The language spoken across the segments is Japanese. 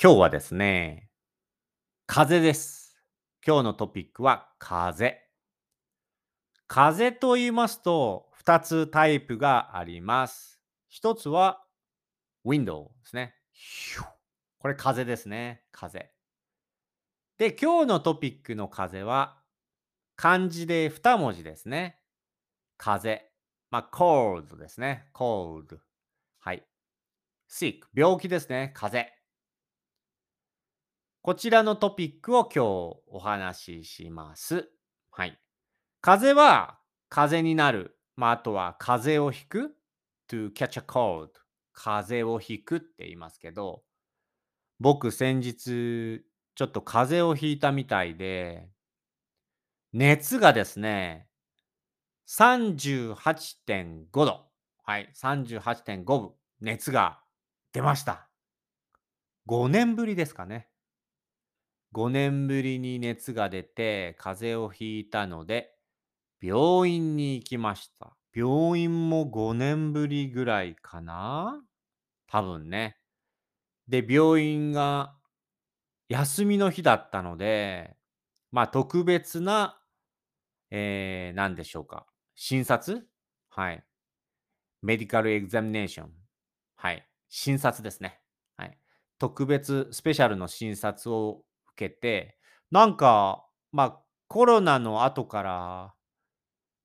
今日はですね、風です。今日のトピックは風。風と言いますと、2つタイプがあります。1つは、ウィンドウですね。これ風ですね。風。で、今日のトピックの風は、漢字で2文字ですね。風。まあ、cold ですね。cold。はい。sick。病気ですね。風邪。こちらのトピックを今日お話しします。はい。風は風になる。まあ、あとは風邪をひく。to catch a cold。風邪をひくって言いますけど、僕先日ちょっと風邪をひいたみたいで、熱がですね、38.5度。はい、38.5分。熱が出ました。5年ぶりですかね。5年ぶりに熱が出て風邪をひいたので、病院に行きました。病院も5年ぶりぐらいかな？多分ね。で、病院が休みの日だったので、まあ特別な、えー、何でしょうか。診察？はい。メディカルエグザミネーション。はい。診察ですね。はい。特別スペシャルの診察をけて、なんか、まあ、コロナの後から、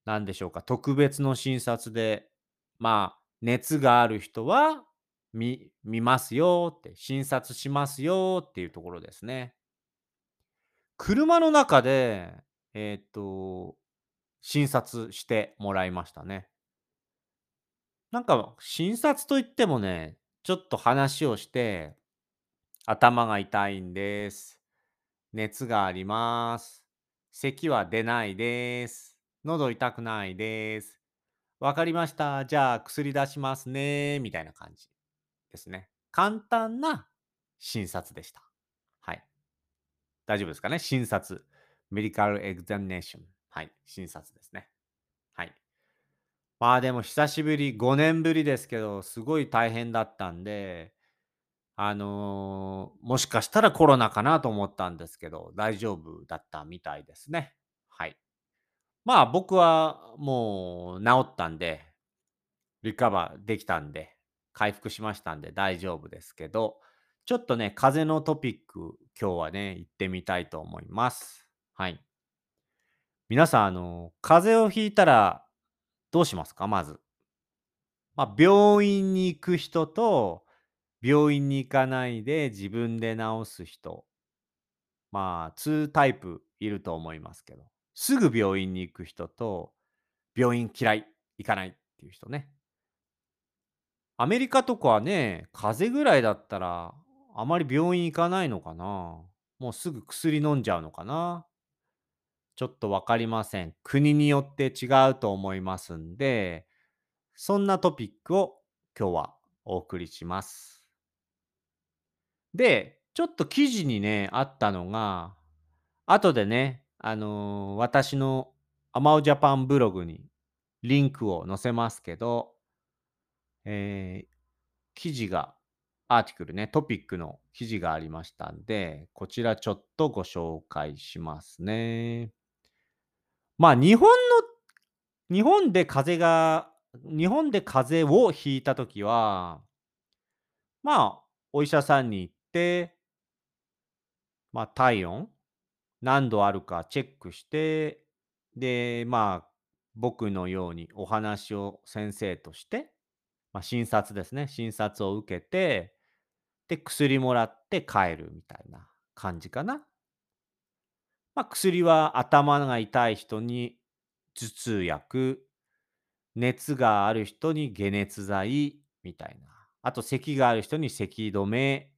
なんでしょうか、特別の診察で、まあ、熱がある人は見見ますよって、診察しますよっていうところですね。車の中で、えっ、と、診察してもらいましたね。なんか、診察といってもね、ちょっと話をして、頭が痛いんです。熱があります。咳は出ないです。喉痛くないです。わかりました。じゃあ薬出しますね。みたいな感じですね。簡単な診察でした。はい。大丈夫ですかね？診察。メディカルエグザミネーション。はい。診察ですね。はい。まあでも久しぶり、5年ぶりですけど、すごい大変だったんで、あの、もしかしたらコロナかなと思ったんですけど、大丈夫だったみたいですね。はい。まあ僕はもう治ったんで、リカバーできたんで、回復しましたんで大丈夫ですけど、ちょっとね、風邪のトピック、今日はね、行ってみたいと思います。はい。皆さん、あの、風邪をひいたらどうしますか？まず。まあ、病院に行く人と、病院に行かないで自分で治す人。まあ、2タイプいると思いますけど。すぐ病院に行く人と、病院嫌い、行かないっていう人ね。アメリカとかはね、風邪ぐらいだったら、あまり病院行かないのかな。もうすぐ薬飲んじゃうのかな。ちょっとわかりません。国によって違うと思いますんで、そんなトピックを今日はお送りします。で、ちょっと記事にね、あったのが、後でね、あのー私のアマオジャパンブログにリンクを載せますけど、えー記事が、アーティクルね、トピックの記事がありましたんで、こちらちょっとご紹介しますね。まあ、日本の、日本で風が、日本で風邪をひいたときは、まあ、お医者さんに行、まあ、体温、何度あるかチェックして、で、まあ、僕のようにお話を先生として、まあ、診察ですね。診察を受けて、で、薬もらって帰るみたいな感じかな。まあ、薬は頭が痛い人に頭痛薬、熱がある人に解熱剤みたいな。あと咳がある人に咳止め。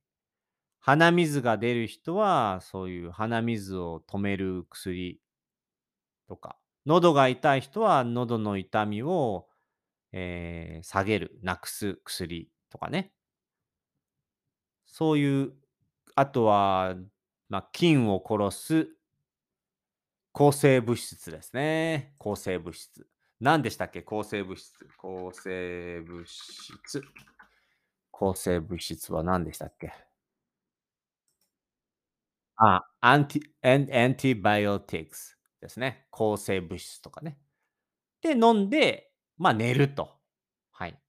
鼻水が出る人はそういう鼻水を止める薬とか。喉が痛い人は喉の痛みを、えー下げる、なくす薬とかね。そういう、あとは、まあ、菌を殺す抗生物質ですね。抗生物質。何でしたっけ？抗生物質。抗生物質。抗生物質は何でしたっけ？あ、アンティエンエンティバイオティクスですね。抗生物質とかね。で、飲んで、まあ、寝ると。はい。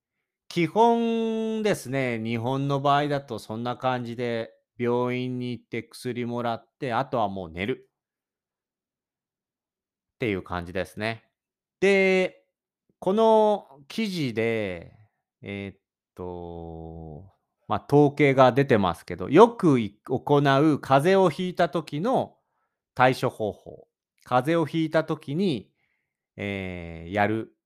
基本ですね、日本の場合だとそんな感じで、病院に行って薬もらって、あとはもう寝る。っていう感じですね。で、この記事で、えっと、ま、統計が出てますけど、よく行う風邪をひいた時の対処方法。風邪をひいた時に、ええ、やる、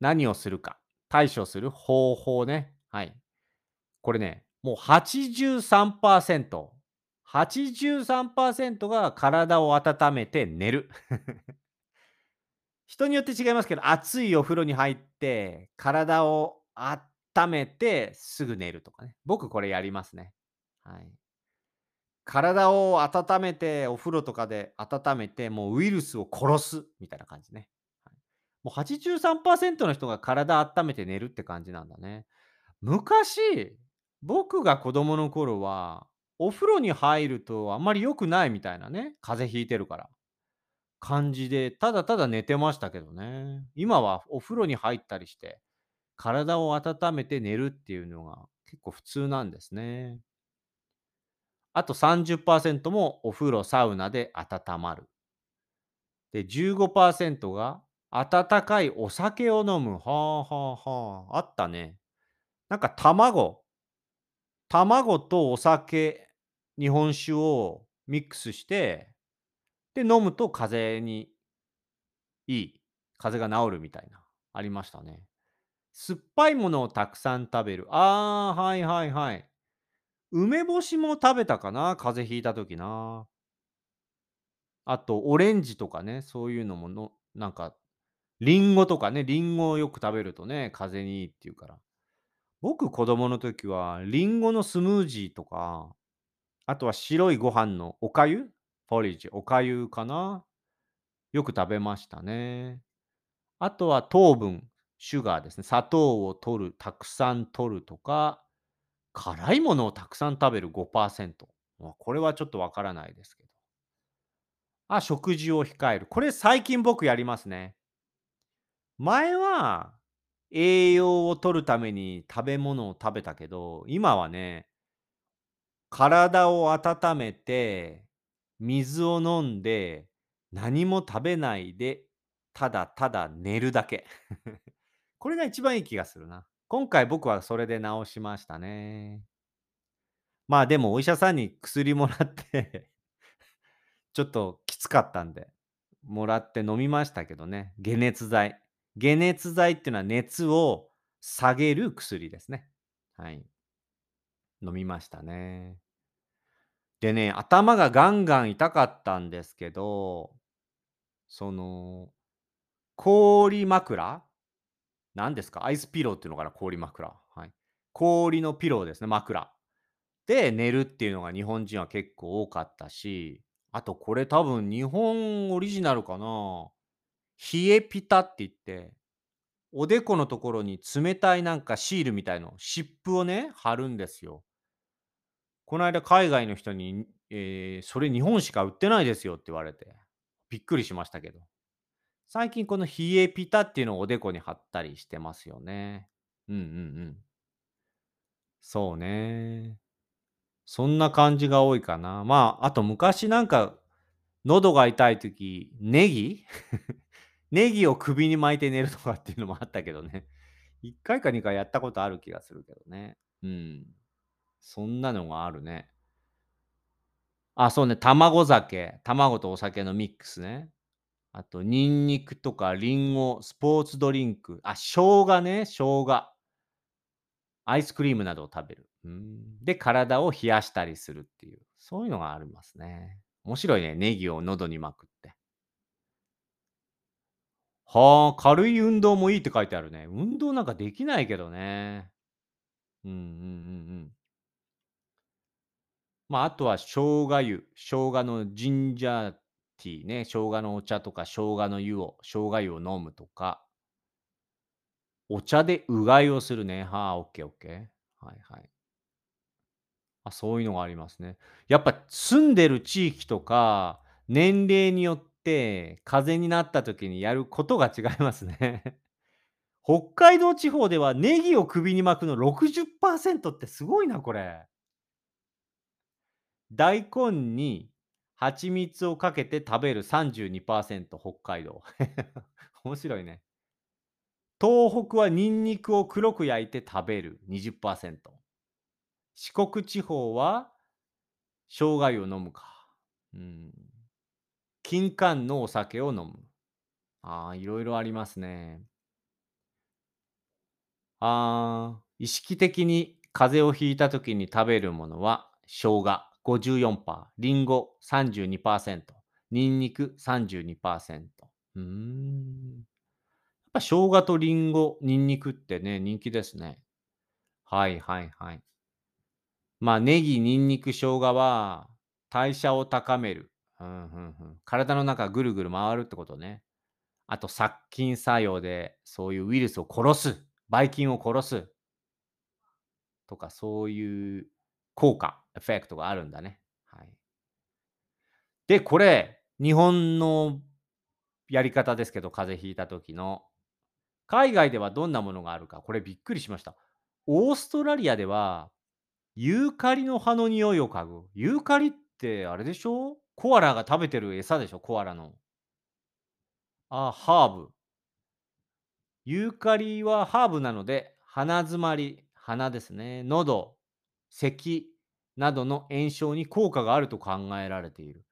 何をするか、対処する方法ね、はい。これね、もう83%、83%が体を温めて寝る。人によって違いますけど、熱いお風呂に入って、体をあっためてすぐ寝るとかね。僕これやりますね。はい。体を温めて、お風呂とかで温めて、もうウイルスを殺すみたいな感じね。はい。もう83%の人が体あっためて寝るって感じなんだね。昔、僕が子供の頃は、お風呂に入るとあんまり良くないみたいなね、風邪ひいてるから。感じで、ただただ寝てましたけどね。今はお風呂に入ったりして、体を温めて寝るっていうのが結構普通なんですね。あと30%もお風呂、サウナで温まる。で、15%が温かいお酒を飲む。はあはあはあ、あったね。なんか卵卵とお酒、日本酒をミックスして、で、飲むと風邪にいい、風邪が治るみたいな、ありましたね。酸っぱいものをたくさん食べる。ああ、はいはいはい。梅干しも食べたかな、風邪ひいた時な。あとオレンジとかね、そういうのものなんか、リンゴとかね、リンゴをよく食べるとね、風邪にいいって言うから。僕、子供の時はリンゴのスムージーとか、あとは白いご飯のお粥？ポリッジ、お粥かな？よく食べましたね。あとは糖分、シュガーですね。砂糖を摂る、たくさん摂るとか、辛いものをたくさん食べる5%。これはちょっとわからないですけど。あ、食事を控える。これ最近僕やりますね。前は、栄養を摂るために食べ物を食べたけど、今はね体を温めて、水を飲んで、何も食べないで、ただただ寝るだけ。これが一番いい気がするな。今回僕はそれで治しましたね。まあ、でもお医者さんに薬もらって ちょっときつかったんで、もらって飲みましたけどね。解熱剤。解熱剤っていうのは熱を下げる薬ですね。はい。飲みましたね。でね、頭がガンガン痛かったんですけど、その、氷枕？なんですか、アイスピローっていうのかな、氷枕。はい。氷のピローですね、枕。で、寝るっていうのが日本人は結構多かったし、あとこれ多分日本オリジナルかな。冷えピタって言って、おでこのところに冷たいなんかシールみたいの、湿布をね、貼るんですよ。こないだ海外の人に、ええ、「それ日本しか売ってないですよ」って言われて、びっくりしましたけど。最近この冷えピタっていうのをおでこに貼ったりしてますよね。うんうんうん。そうね。そんな感じが多いかな。まあ、あと昔なんか、喉が痛い時、ネギ？ネギを首に巻いて寝るとかっていうのもあったけどね。1回か2回やったことある気がするけどね。うん。そんなのがあるね。あ、そうね、卵酒、卵とお酒のミックスね。あとニンニクとかリンゴ、スポーツドリンク、あ、生姜ね、生姜。アイスクリームなどを食べる。うん。で、体を冷やしたりするっていう、そういうのがありますね。面白いね、ネギを喉に巻くって。はあ、軽い運動もいいって書いてあるね。運動なんかできないけどね。うんうんうんうん。まあ、あとは生姜湯、生姜のジンジャーティーね、生姜のお茶とか生姜の湯を生姜湯を飲むとか。お茶でうがいをするね。はあ、オッケーオッケー。はいはい。あ、そういうのがありますね。やっぱ住んでる地域とか、年齢によって、風邪になった時にやることが違いますね。北海道地方ではネギを首に巻くの60%ってすごいな、これ。大根に蜂蜜をかけて食べる32%、北海道。面白いね。東北はニンニクを黒く焼いて食べる20%。四国地方は生姜湯を飲むか。うん。金柑のお酒を飲む。ああ、いろいろありますね。ああ、意識的に風邪をひいた時に食べるものは生姜54%、リンゴ32%、ニンニク32%。うーん。やっぱ生姜とリンゴ、ニンニクってね、人気ですね。はいはいはい。まあ、ネギ、ニンニク、生姜は代謝を高める。うん、ふんふん。体の中ぐるぐる回るってことね。あと殺菌作用で、そういうウイルスを殺す、ばい菌を殺す。とか、そういう効果、エフェクトがあるんだね。はい。で、これ、日本のやり方ですけど、風邪ひいた時の。海外ではどんなものがあるか、これびっくりしました。オーストラリアでは、ユーカリの葉の匂いを嗅ぐ。ユーカリってあれでしょ？コアラが食べてる餌でしょ？コアラの。あ、ハーブ。ユーカリはハーブなので、鼻づまり、鼻ですね、喉、咳などの炎症に効果があると考えられている。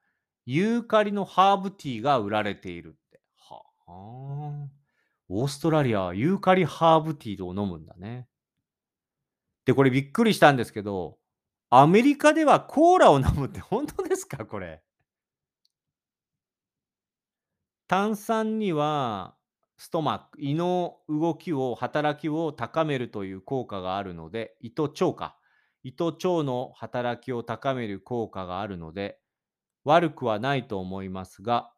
ユーカリのハーブティーが売られているって。はあ。オーストラリアは、ユーカリハーブティーを飲むんだね。で、これびっくりしたんですけど、アメリカではコーラを飲むって本当ですか？これ？炭酸には、ストマック、胃の動きを働きを高めるという効果があるので、胃と腸か。胃と腸の働きを高める効果があるので、悪くはないと思いますが、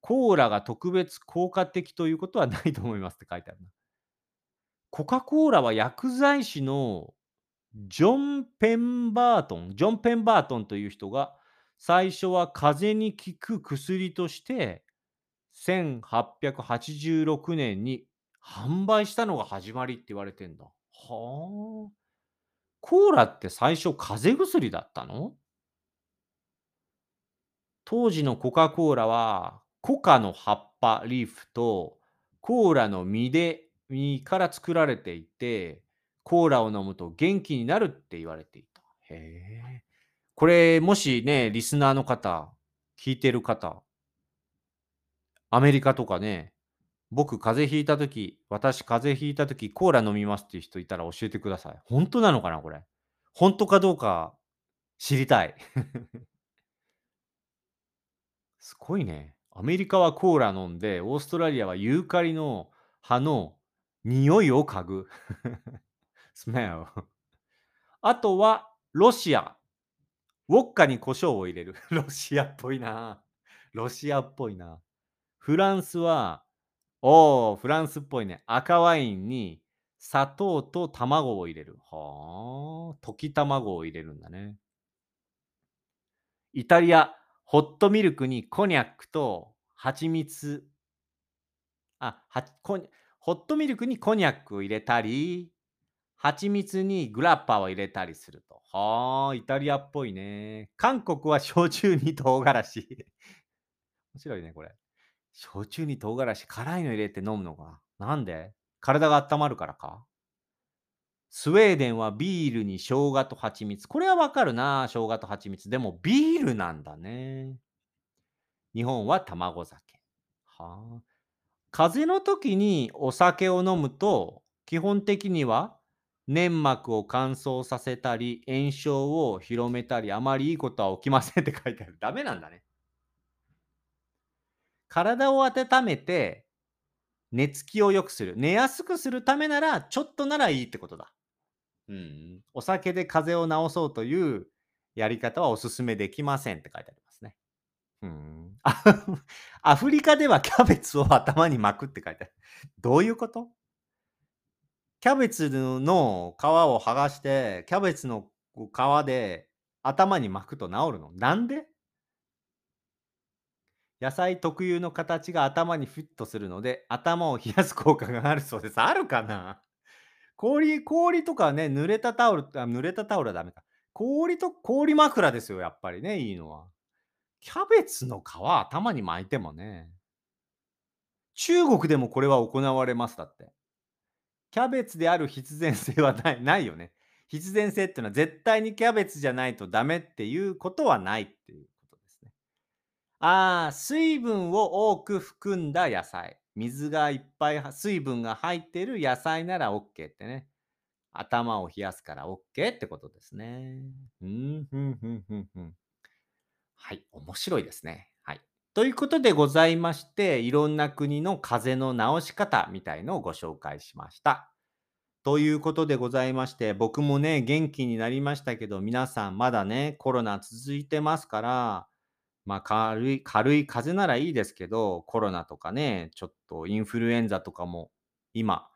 コーラが特別効果的ということはないと思いますって書いてあるな。コカ・コーラは薬剤師のジョン・ペンバートン、ジョン・ペンバートンという人が、最初は風邪に効く薬として、1886年に販売したのが始まりって言われてんだ。はあ。コーラって最初風邪薬だったの？当時のコカ・コーラは、コカの葉っぱ、リーフと、コーラの実で実から作られていて、コーラを飲むと元気になるって言われていた。へえ。これ、もしね、リスナーの方、聞いてる方、アメリカとかね、僕風邪ひいたとき、私風邪ひいたとき、コーラ飲みますっていう人いたら教えてください。本当なのかな、これ。本当かどうか知りたい。すごいね。アメリカはコーラ飲んで、オーストラリアはユーカリの葉の匂いを嗅ぐ。smell。あとは、ロシア。ウォッカに胡椒を入れる。ロシアっぽいな。ロシアっぽいな。フランスは、おお、フランスっぽいね。赤ワインに砂糖と卵を入れる。はあ、溶き卵を入れるんだね。イタリア、ホットミルクにコニャックと蜂蜜。あ、はコホットミルクにコニャックを入れたり、蜂蜜にグラッパを入れたりすると。はあ、イタリアっぽいね。韓国は焼酎に唐辛子。面白いね、これ。焼酎に唐辛子、辛いの入れて飲むのか。なんで？体が温まるからか？スウェーデンはビールに生姜と蜂蜜。これはわかるな、生姜と蜂蜜。でもビールなんだね。日本は卵酒。はあ。風邪の時にお酒を飲むと、基本的には粘膜を乾燥させたり、炎症を広めたり、あまりいいことは起きませんって書いてある。ダメなんだね。体を温めて、寝つきを良くする。寝やすくするためなら、ちょっとならいいってことだ。うん。お酒で風邪を治そうというやり方はお勧めできませんって書いてありますね。うん。アフリカではキャベツを頭に巻くって書いてある。どういうこと？キャベツの皮を剥がして、キャベツの皮で頭に巻くと治るの？なんで？野菜特有の形が頭にフィットするので、頭を冷やす効果があるそうです。あるかな？氷、氷とかね、濡れたタオル、あ濡れたタオルはダメか。氷と氷枕ですよ、やっぱりね、いいのは。キャベツの皮頭に巻いてもね。中国でもこれは行われますだって。キャベツである必然性はない ないよね。必然性っていうのは絶対にキャベツじゃないとダメっていうことはないっていう。ああ、水分を多く含んだ野菜。水がいっぱい、水分が入ってる野菜なら OK ってね。頭を冷やすから OK ってことですね。うん、ふん、ふん、ふん、ふん。はい、面白いですね。はい。ということでございまして、いろんな国の風邪の治し方みたいのをご紹介しました。ということでございまして、僕もね、元気になりましたけど、皆さんまだね、コロナ続いてますから、まあ、軽い、軽い風邪ならいいですけど、コロナとかね、ちょっとインフルエンザとかも今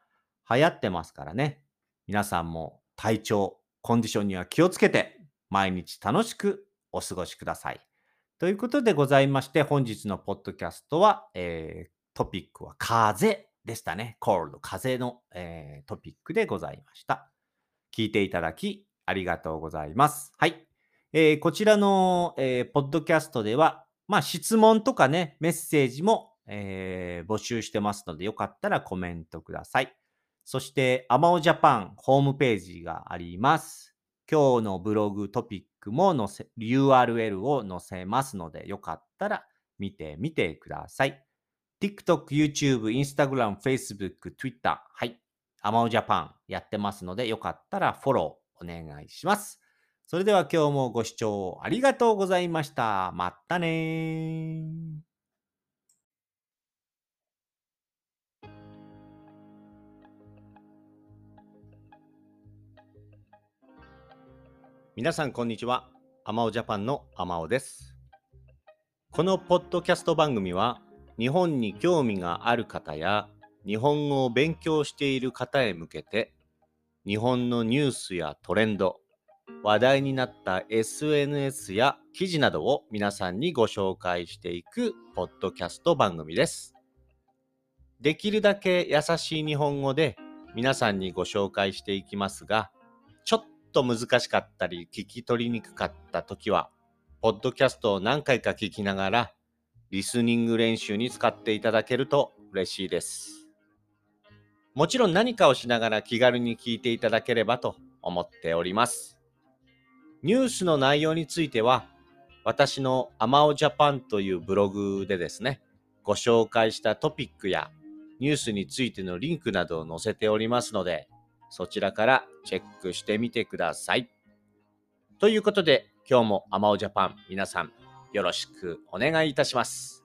流行ってますからね。皆さんも体調、コンディションには気をつけて、毎日楽しくお過ごしください。ということでございまして、本日のポッドキャストは、えー、トピックは風でしたね。cold、風の、えー、トピックでございました。聞いていただきありがとうございます。はい。えー、こちらの、えー、ポッドキャストでは、まあ、質問とかね、メッセージも、えー、募集してますので、よかったらコメントください。そして、アマオジャパンホームページがあります。今日のブログトピックも載せ、URL を載せますので、よかったら見てみてください。TikTok、YouTube、Instagram、Facebook、Twitter、はい。アマオジャパンやってますので、よかったらフォローお願いします。それでは今日もご視聴ありがとうございました。またね皆さんこんにちは。アマオジャパンのアマオです。このポッドキャスト番組は日本に興味がある方や日本語を勉強している方へ向けて日本のニュースやトレンド話題になった SNS や記事などを皆さんにご紹介していくポッドキャスト番組です。できるだけ優しい日本語で皆さんにご紹介していきますが、ちょっと難しかったり聞き取りにくかった時は、ポッドキャストを何回か聞きながら、リスニング練習に使っていただけると嬉しいです。もちろん何かをしながら気軽に聞いていただければと思っております。ニュースの内容については、私のアマオジャパンというブログでですね、ご紹介したトピックやニュースについてのリンクなどを載せておりますので、そちらからチェックしてみてください。ということで、今日もアマオジャパン皆さんよろしくお願いいたします。